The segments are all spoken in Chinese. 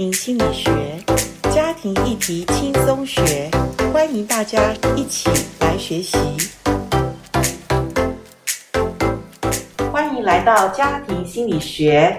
心理学，家庭议题轻松学，欢迎大家一起来学习。欢迎来到家庭心理学。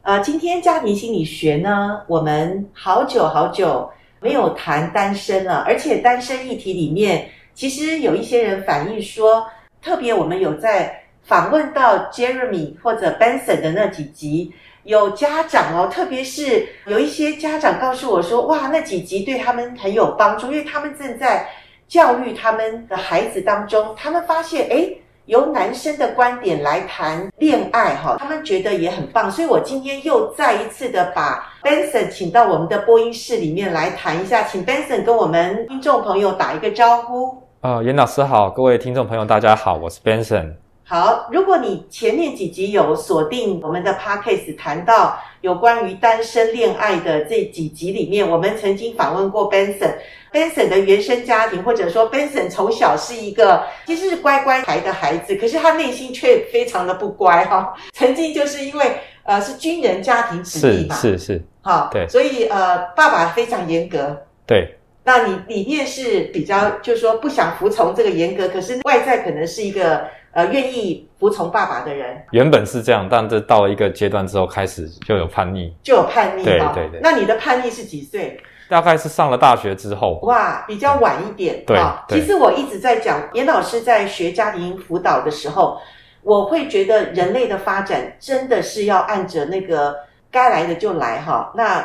呃，今天家庭心理学呢，我们好久好久没有谈单身了，而且单身议题里面，其实有一些人反映说，特别我们有在访问到 Jeremy 或者 Benson 的那几集。有家长哦，特别是有一些家长告诉我说：“哇，那几集对他们很有帮助，因为他们正在教育他们的孩子当中，他们发现，诶，由男生的观点来谈恋爱，哈，他们觉得也很棒。所以我今天又再一次的把 Benson 请到我们的播音室里面来谈一下，请 Benson 跟我们听众朋友打一个招呼。呃，严老师好，各位听众朋友大家好，我是 Benson。好，如果你前面几集有锁定我们的 podcast，谈到有关于单身恋爱的这几集里面，我们曾经访问过 Benson。Benson 的原生家庭，或者说 Benson 从小是一个其实是乖乖牌的孩子，可是他内心却非常的不乖哈。曾经就是因为呃是军人家庭子弟嘛，是是是，好，对，所以呃爸爸非常严格，对。那你里面是比较就是说不想服从这个严格，可是外在可能是一个。呃，愿意服从爸爸的人，原本是这样，但这到了一个阶段之后，开始就有叛逆，就有叛逆。对对对。那你的叛逆是几岁？大概是上了大学之后。哇，比较晚一点。对。其实我一直在讲，严老师在学家庭辅导的时候，我会觉得人类的发展真的是要按着那个该来的就来哈。那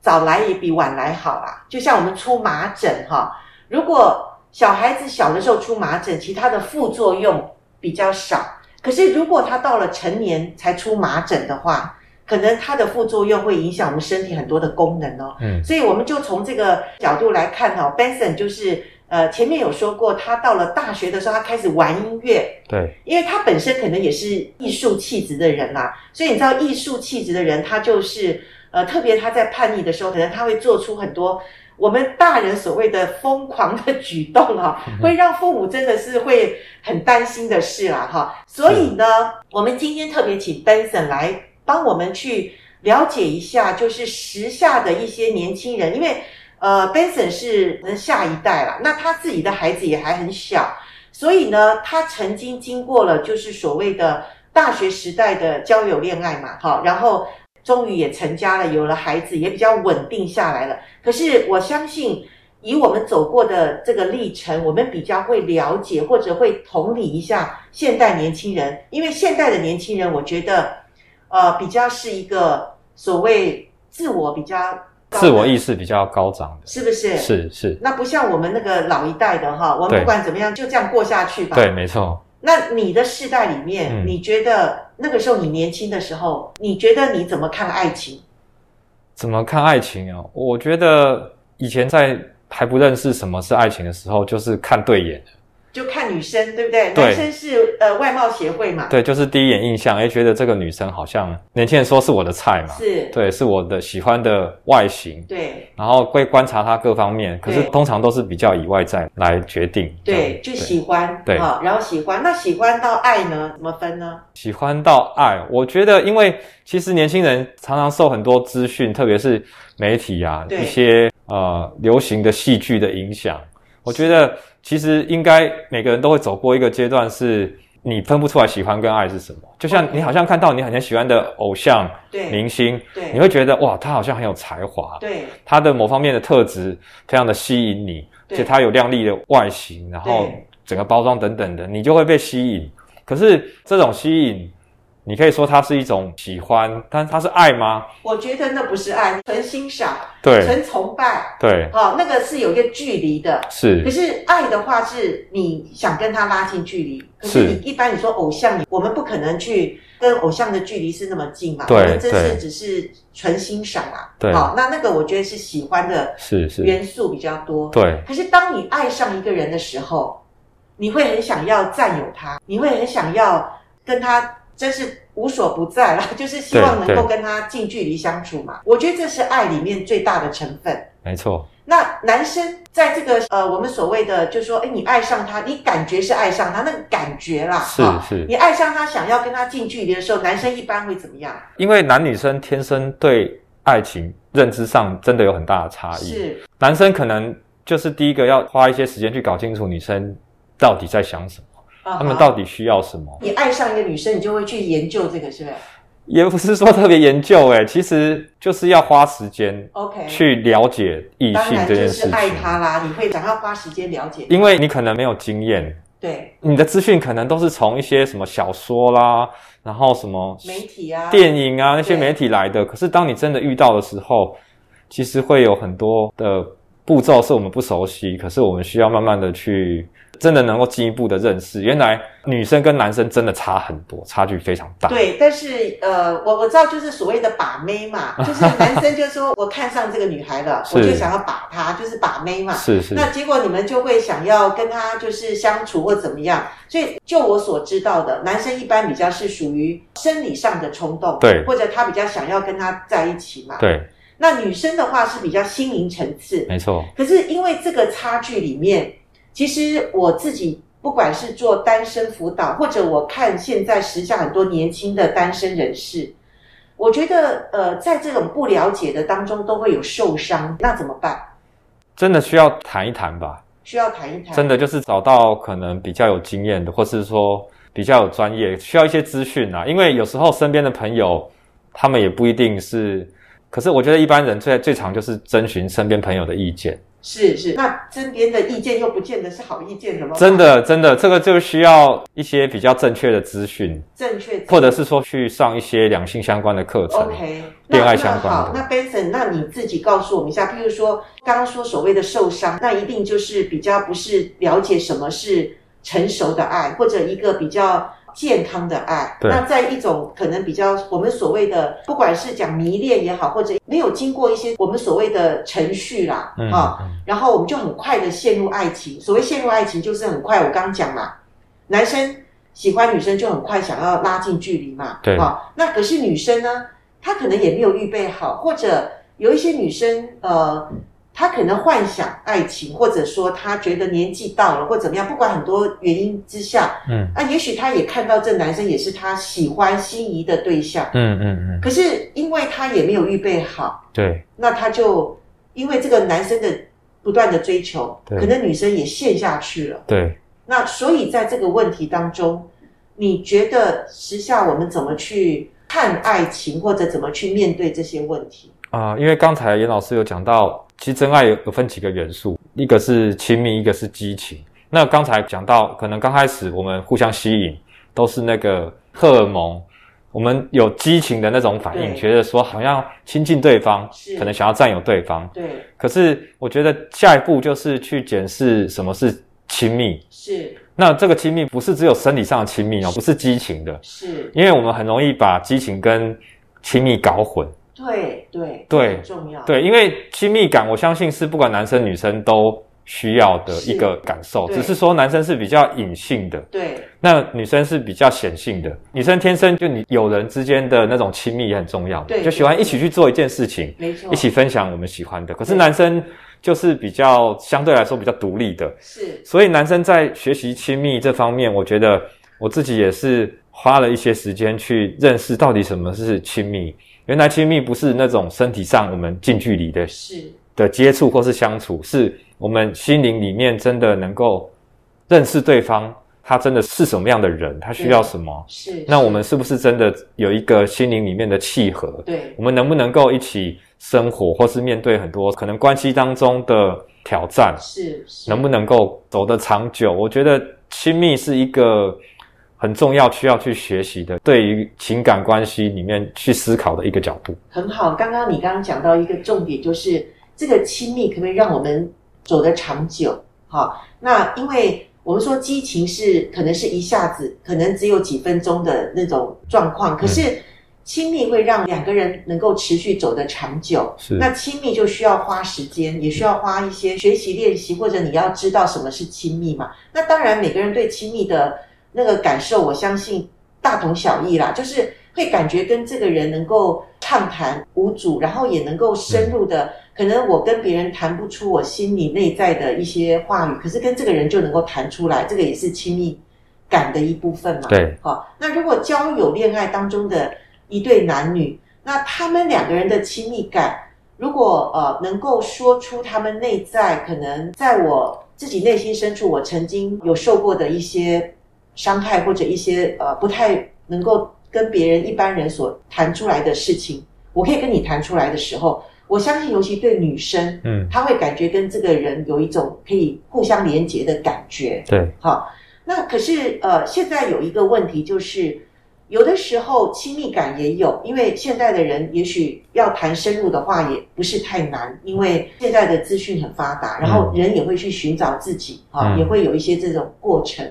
早来也比晚来好啦。就像我们出麻疹哈，如果小孩子小的时候出麻疹，其他的副作用。比较少，可是如果他到了成年才出麻疹的话，可能他的副作用会影响我们身体很多的功能哦。嗯，所以我们就从这个角度来看哈、哦、，Benson 就是呃前面有说过，他到了大学的时候，他开始玩音乐。对，因为他本身可能也是艺术气质的人啦、啊，所以你知道艺术气质的人，他就是呃特别他在叛逆的时候，可能他会做出很多。我们大人所谓的疯狂的举动啊，会让父母真的是会很担心的事啦，哈。所以呢，我们今天特别请 Benson 来帮我们去了解一下，就是时下的一些年轻人，因为呃，Benson 是下一代啦，那他自己的孩子也还很小，所以呢，他曾经经过了就是所谓的大学时代的交友恋爱嘛，好，然后。终于也成家了，有了孩子，也比较稳定下来了。可是我相信，以我们走过的这个历程，我们比较会了解或者会同理一下现代年轻人，因为现代的年轻人，我觉得，呃，比较是一个所谓自我比较高，自我意识比较高涨的，是不是？是是。那不像我们那个老一代的哈，我们不管怎么样，就这样过下去吧。对，没错。那你的世代里面，嗯，你觉得那个时候你年轻的时候，你觉得你怎么看爱情？怎么看爱情啊？我觉得以前在还不认识什么是爱情的时候，就是看对眼。就看女生，对不对？对，男生是呃外貌协会嘛。对，就是第一眼印象，哎，觉得这个女生好像年轻人说是我的菜嘛。是。对，是我的喜欢的外形。对。然后会观察她各方面，可是通常都是比较以外在来决定。对，就喜欢。对。好，然后喜欢，那喜欢到爱呢？怎么分呢？喜欢到爱，我觉得，因为其实年轻人常常受很多资讯，特别是媒体啊，一些呃流行的戏剧的影响。我觉得其实应该每个人都会走过一个阶段，是你分不出来喜欢跟爱是什么。就像你好像看到你很喜欢的偶像、明星，你会觉得哇，他好像很有才华，对，他的某方面的特质非常的吸引你，而且他有靓丽的外形，然后整个包装等等的，你就会被吸引。可是这种吸引。你可以说它是一种喜欢，但它是爱吗？我觉得那不是爱，纯欣赏，对，纯崇拜，对，好、哦，那个是有一个距离的，是。可是爱的话，是你想跟他拉近距离。可是你一般你说偶像，我们不可能去跟偶像的距离是那么近嘛？对，我们这是只是纯欣赏啊。对，好、哦，那那个我觉得是喜欢的，是是元素比较多。对。可是当你爱上一个人的时候，你会很想要占有他，你会很想要跟他。真是无所不在了，就是希望能够跟他近距离相处嘛。我觉得这是爱里面最大的成分。没错。那男生在这个呃，我们所谓的就是说，哎，你爱上他，你感觉是爱上他，那个感觉啦，是是。你爱上他，想要跟他近距离的时候，男生一般会怎么样？因为男女生天生对爱情认知上真的有很大的差异。是，男生可能就是第一个要花一些时间去搞清楚女生到底在想什么，uh. 他们到底需要什么。你爱上一个女生，你就会去研究这个，是不是？也不是说特别研究，哎，其实就是要花时间，OK，去了解异性这件事情。爱他啦，你会想要花时间了解，因为你可能没有经验。对，你的资讯可能都是从一些什么小说啦，然后什么媒体啊、电影啊那些媒体来的。可是当你真的遇到的时候，其实会有很多的步骤是我们不熟悉，可是我们需要慢慢的去。真的能够进一步的认识，原来女生跟男生真的差很多，差距非常大。对，但是呃，我我知道就是所谓的把妹嘛，就是男生就说我看上这个女孩了，我就想要把她，就是把妹嘛。是是。那结果你们就会想要跟她就是相处或怎么样？所以就我所知道的，男生一般比较是属于生理上的冲动，对，或者他比较想要跟她在一起嘛。对。那女生的话是比较心灵层次，没错。可是因为这个差距里面。其实我自己不管是做单身辅导，或者我看现在时下很多年轻的单身人士，我觉得呃，在这种不了解的当中都会有受伤，那怎么办？真的需要谈一谈吧。需要谈一谈。真的就是找到可能比较有经验的，或是说比较有专业，需要一些资讯啊。因为有时候身边的朋友，他们也不一定是。可是我觉得一般人最最常就是征询身边朋友的意见。是是，那身边的意见又不见得是好意见，怎么？真的真的，这个就需要一些比较正确的资讯，正确，或者是说去上一些两性相关的课程，OK，恋爱相关的。那好，那 Benson，那你自己告诉我们一下，譬如说刚刚说所谓的受伤，那一定就是比较不是了解什么是成熟的爱，或者一个比较。健康的爱，那在一种可能比较我们所谓的，不管是讲迷恋也好，或者没有经过一些我们所谓的程序啦，嗯、啊，然后我们就很快的陷入爱情。所谓陷入爱情，就是很快。我刚刚讲嘛，男生喜欢女生就很快想要拉近距离嘛，对，啊，那可是女生呢，她可能也没有预备好，或者有一些女生，呃。他可能幻想爱情，或者说他觉得年纪到了，或怎么样，不管很多原因之下，嗯，啊，也许他也看到这男生也是他喜欢心仪的对象，嗯嗯嗯。嗯，可是因为他也没有预备好，对，那他就因为这个男生的不断的追求，可能女生也陷下去了，对。那所以在这个问题当中，你觉得时下我们怎么去看爱情，或者怎么去面对这些问题？啊、呃，因为刚才严老师有讲到。其实真爱有有分几个元素，一个是亲密，一个是激情。那刚才讲到，可能刚开始我们互相吸引，都是那个荷尔蒙，我们有激情的那种反应，对觉得说好像亲近对方，可能想要占有对方。对。可是我觉得下一步就是去检视什么是亲密。是。那这个亲密不是只有生理上的亲密哦，不是激情的。是。因为我们很容易把激情跟亲密搞混。对对对，很重要。对，因为亲密感，我相信是不管男生女生都需要的一个感受，只是说男生是比较隐性的，对，那女生是比较显性的。女生天生就你友人之间的那种亲密也很重要，对，就喜欢一起去做一件事情，没错，一起分享我们喜欢的。可是男生就是比较相对来说比较独立的，是。所以男生在学习亲密这方面，我觉得我自己也是花了一些时间去认识到底什么是亲密。原来亲密不是那种身体上我们近距离的是的接触或是相处，是我们心灵里面真的能够认识对方，他真的是什么样的人，他需要什么？是。那我们是不是真的有一个心灵里面的契合？对。我们能不能够一起生活，或是面对很多可能关系当中的挑战？是。是。能不能够走得长久？我觉得亲密是一个。很重要，需要去学习的，对于情感关系里面去思考的一个角度。很好，刚刚你刚刚讲到一个重点，就是这个亲密可不可以让我们走得长久？好，那因为我们说激情是可能是一下子，可能只有几分钟的那种状况，可是亲密会让两个人能够持续走得长久。是，那亲密就需要花时间，也需要花一些学习练习，或者你要知道什么是亲密嘛。那当然，每个人对亲密的。那个感受，我相信大同小异啦，就是会感觉跟这个人能够畅谈无阻，然后也能够深入的。可能我跟别人谈不出我心里内在的一些话语，可是跟这个人就能够谈出来，这个也是亲密感的一部分嘛。对，好，那如果交友恋爱当中的一对男女，那他们两个人的亲密感，如果呃能够说出他们内在可能在我自己内心深处，我曾经有受过的一些伤害，或者一些呃不太能够跟别人一般人所谈出来的事情，我可以跟你谈出来的时候，我相信，尤其对女生，嗯，她会感觉跟这个人有一种可以互相连接的感觉。对，好，那可是呃，现在有一个问题就是。有的时候亲密感也有，因为现在的人也许要谈深入的话也不是太难，因为现在的资讯很发达，然后人也会去寻找自己，哈、嗯，也会有一些这种过程。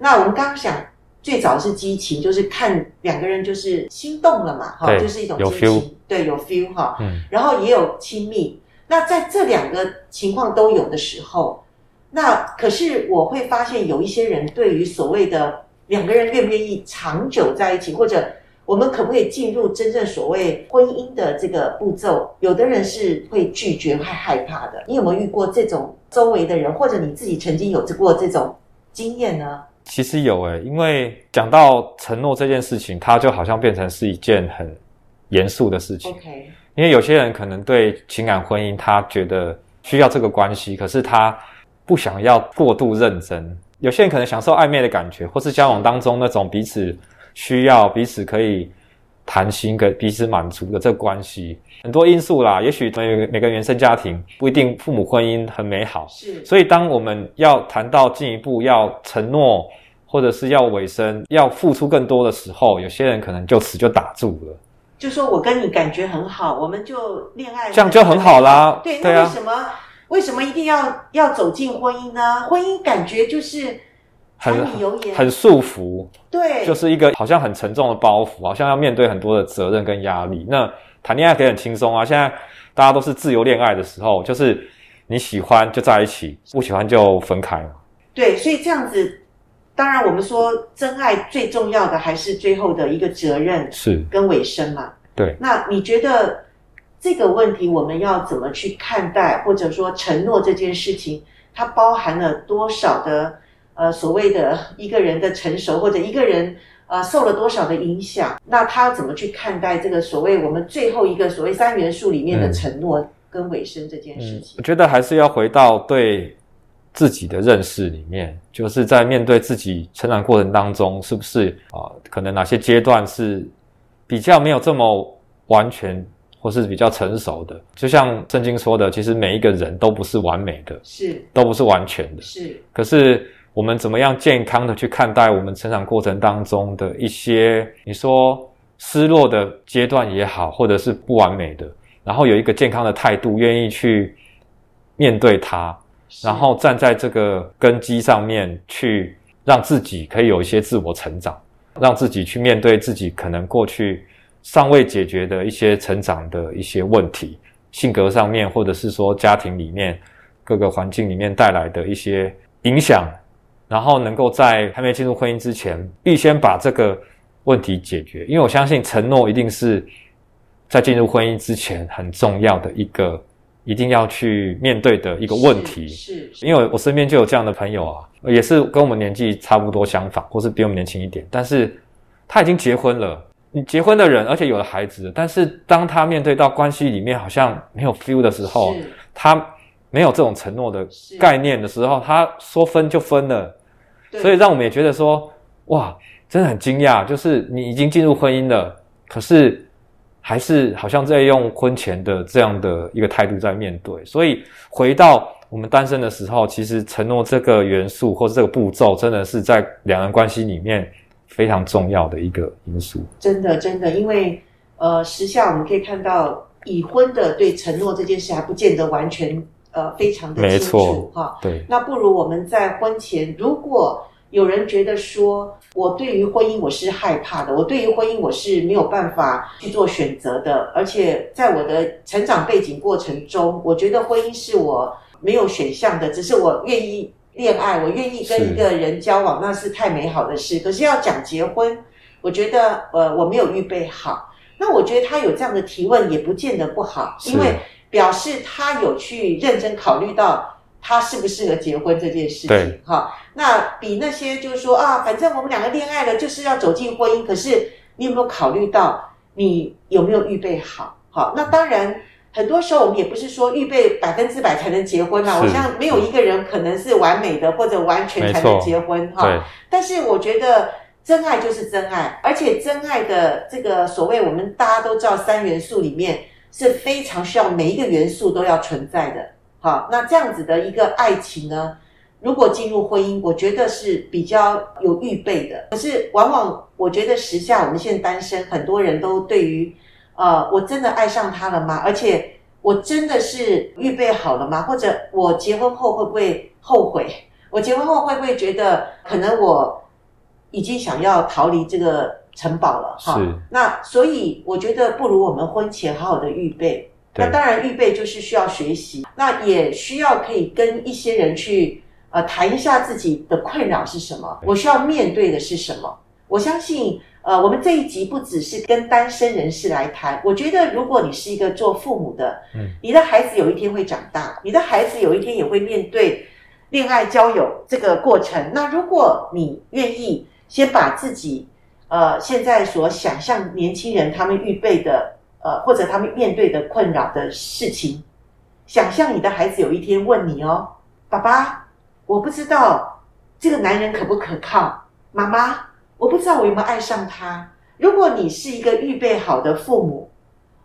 嗯、那我们刚刚想，最早是激情，就是看两个人就是心动了嘛，哈，就是一种激情，对，有 feel 哈，嗯，然后也有亲密。那在这两个情况都有的时候，那可是我会发现有一些人对于所谓的。两个人愿不愿意长久在一起，或者我们可不可以进入真正所谓婚姻的这个步骤？有的人是会拒绝、会害怕的。你有没有遇过这种周围的人，或者你自己曾经有过这种经验呢？其实有诶，因为讲到承诺这件事情，它就好像变成是一件很严肃的事情。OK，因为有些人可能对情感婚姻，他觉得需要这个关系，可是他不想要过度认真。有些人可能享受暧昧的感觉，或是交往当中那种彼此需要、彼此可以谈心、跟彼此满足的这个关系，很多因素啦。也许每每个原生家庭不一定父母婚姻很美好，是。所以当我们要谈到进一步要承诺，或者是要委身、要付出更多的时候，有些人可能就此就打住了。就说我跟你感觉很好，我们就恋爱，这样就很好啦。对，那为什么？为什么一定要要走进婚姻呢？婚姻感觉就是柴米油盐，很束缚，对，就是一个好像很沉重的包袱，好像要面对很多的责任跟压力。那谈恋爱可以很轻松啊，现在大家都是自由恋爱的时候，就是你喜欢就在一起，不喜欢就分开嘛。对，所以这样子，当然我们说真爱最重要的还是最后的一个责任是跟尾声嘛。对，那你觉得？这个问题我们要怎么去看待，或者说承诺这件事情，它包含了多少的呃所谓的一个人的成熟，或者一个人呃受了多少的影响？那他要怎么去看待这个所谓我们最后一个所谓三元素里面的承诺跟尾声这件事情？嗯，我觉得还是要回到对自己的认识里面，就是在面对自己成长过程当中，是不是啊，呃，可能哪些阶段是比较没有这么完全。或是比较成熟的，就像圣经说的，其实每一个人都不是完美的，是都不是完全的，是。可是我们怎么样健康的去看待我们成长过程当中的一些，你说失落的阶段也好，或者是不完美的，然后有一个健康的态度，愿意去面对它，然后站在这个根基上面去让自己可以有一些自我成长，让自己去面对自己可能过去。尚未解决的一些成长的一些问题，性格上面，或者是说家庭里面各个环境里面带来的一些影响，然后能够在还没进入婚姻之前，必先把这个问题解决。因为我相信承诺一定是在进入婚姻之前很重要的一个，一定要去面对的一个问题。是因为我身边就有这样的朋友啊，也是跟我们年纪差不多相仿，或是比我们年轻一点，但是他已经结婚了。你结婚的人，而且有了孩子，但是当他面对到关系里面好像没有 feel 的时候，他没有这种承诺的概念的时候，他说分就分了，所以让我们也觉得说，哇，真的很惊讶，就是你已经进入婚姻了，可是还是好像在用婚前的这样的一个态度在面对。所以回到我们单身的时候，其实承诺这个元素或者这个步骤，真的是在两人关系里面。非常重要的一个因素，真的真的，因为呃，时下我们可以看到，已婚的对承诺这件事还不见得完全呃非常的清楚哈。对，那不如我们在婚前，如果有人觉得说，我对于婚姻我是害怕的，我对于婚姻我是没有办法去做选择的，而且在我的成长背景过程中，我觉得婚姻是我没有选项的，只是我愿意。恋爱，我愿意跟一个人交往，那是太美好的事。可是要讲结婚，我觉得呃我没有预备好。那我觉得他有这样的提问也不见得不好，因为表示他有去认真考虑到他适不适合结婚这件事情。哈，那比那些就是说啊，反正我们两个恋爱了，就是要走进婚姻。可是你有没有考虑到你有没有预备好？好，那当然很多时候我们也不是说预备百分之百才能结婚嘛，是我想没有一个人可能是完美的或者完全才能结婚哈。对。但是我觉得真爱就是真爱，而且真爱的这个所谓我们大家都知道三元素里面是非常需要每一个元素都要存在的。好，那这样子的一个爱情呢，如果进入婚姻，我觉得是比较有预备的。可是往往我觉得时下我们现在单身，很多人都对于。呃，我真的爱上他了吗？而且我真的是预备好了吗？或者我结婚后会不会后悔？我结婚后会不会觉得可能我已经想要逃离这个城堡了？哈，那所以我觉得不如我们婚前好好的预备。那当然预备就是需要学习，那也需要可以跟一些人去呃谈一下自己的困扰是什么，我需要面对的是什么。我相信。呃，我们这一集不只是跟单身人士来谈，我觉得如果你是一个做父母的，嗯，你的孩子有一天会长大，你的孩子有一天也会面对恋爱交友这个过程。那如果你愿意先把自己呃现在所想象年轻人他们预备的呃或者他们面对的困扰的事情，想象你的孩子有一天问你哦，爸爸，我不知道这个男人可不可靠，妈妈。我不知道我有没有爱上他。如果你是一个预备好的父母，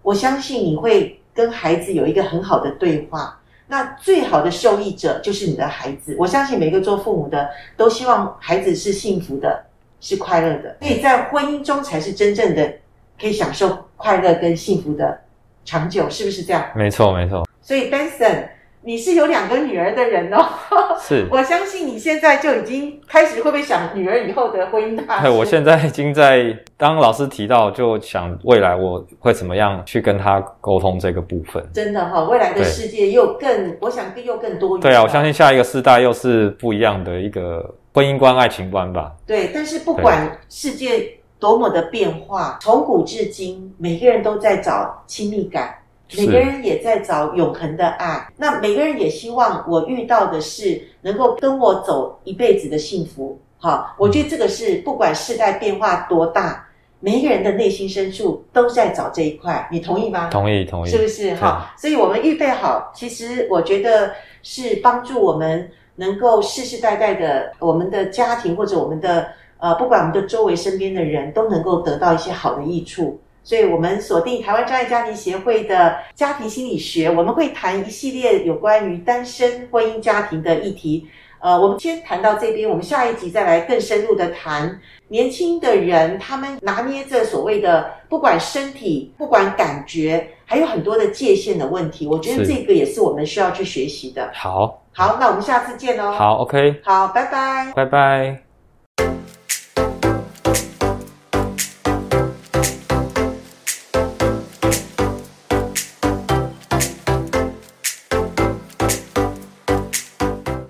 我相信你会跟孩子有一个很好的对话。那最好的受益者就是你的孩子。我相信每个做父母的都希望孩子是幸福的，是快乐的。所以在婚姻中才是真正的可以享受快乐跟幸福的长久，是不是这样？没错，没错。所以 Benson。你是有两个女儿的人哦，是，我相信你现在就已经开始会不会想女儿以后的婚姻大事？对，我现在已经在，当老师提到，就想未来我会怎么样去跟她沟通这个部分。真的哈、哦，未来的世界又更，我想又更多元。对啊，我相信下一个世代又是不一样的一个婚姻观、爱情观吧。对，但是不管世界多么的变化，从古至今，每个人都在找亲密感。每个人也在找永恒的爱，那每个人也希望我遇到的是能够跟我走一辈子的幸福。好，我觉得这个是不管世代变化多大，每一个人的内心深处都在找这一块。你同意吗？同意，同意，是不是？哈，所以我们预备好，其实我觉得是帮助我们能够世世代代的我们的家庭或者我们的呃，不管我们的周围身边的人都能够得到一些好的益处。所以我们锁定台湾专业家庭协会的家庭心理学，我们会谈一系列有关于单身婚姻家庭的议题。呃，我们先谈到这边，我们下一集再来更深入的谈年轻的人他们拿捏着所谓的不管身体、不管感觉，还有很多的界限的问题。我觉得这个也是我们需要去学习的。好，好，那我们下次见喽。好，OK。好，拜拜。拜拜。